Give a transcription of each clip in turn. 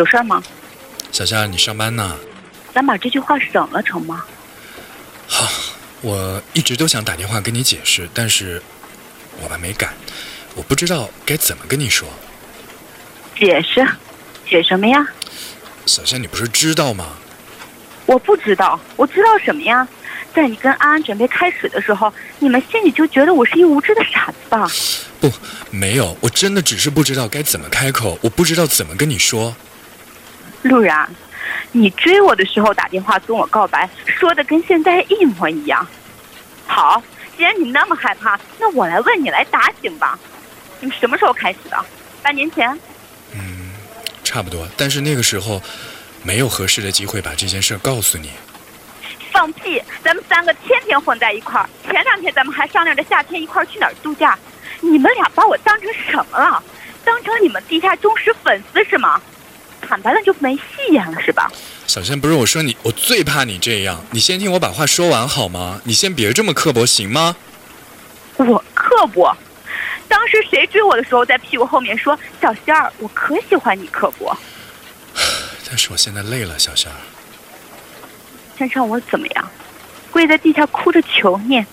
有事儿吗？小夏，你上班呢？咱把这句话省了成吗？好，我一直都想打电话跟你解释，但是我还没敢，我不知道该怎么跟你说。解释？解什么呀？小夏，你不是知道吗？我不知道，我知道什么呀？在你跟安安准备开始的时候，你们心里就觉得我是一无知的傻子吧？不，没有，我真的只是不知道该怎么开口，我不知道怎么跟你说。陆然，你追我的时候打电话跟我告白，说的跟现在一模一样。好，既然你那么害怕，那我来问你来打醒吧。你们什么时候开始的？半年前？嗯，差不多。但是那个时候，没有合适的机会把这件事告诉你。放屁！咱们三个天天混在一块儿，前两天咱们还商量着夏天一块儿去哪儿度假。你们俩把我当成什么了？当成你们地下忠实粉丝是吗？坦白了就没戏演了是吧？小仙，不是我说你，我最怕你这样。你先听我把话说完好吗？你先别这么刻薄行吗？我刻薄？当时谁追我的时候在屁股后面说小仙儿，我可喜欢你刻薄。但是我现在累了，小仙儿。先让我怎么样？跪在地下哭着求你，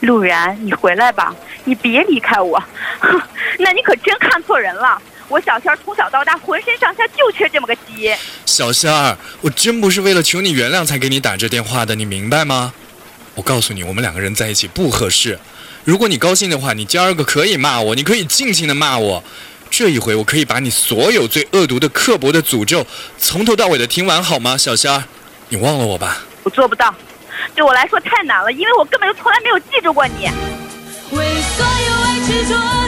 陆然，你回来吧，你别离开我。哼，那你可真看错人了。我小仙儿从小到大浑身上下就缺这么个基因。小仙儿，我真不是为了求你原谅才给你打这电话的，你明白吗？我告诉你，我们两个人在一起不合适。如果你高兴的话，你今儿个可以骂我，你可以尽情的骂我。这一回，我可以把你所有最恶毒的、刻薄的诅咒从头到尾的听完，好吗，小仙儿？你忘了我吧。我做不到，对我来说太难了，因为我根本就从来没有记住过你。为所有爱执着。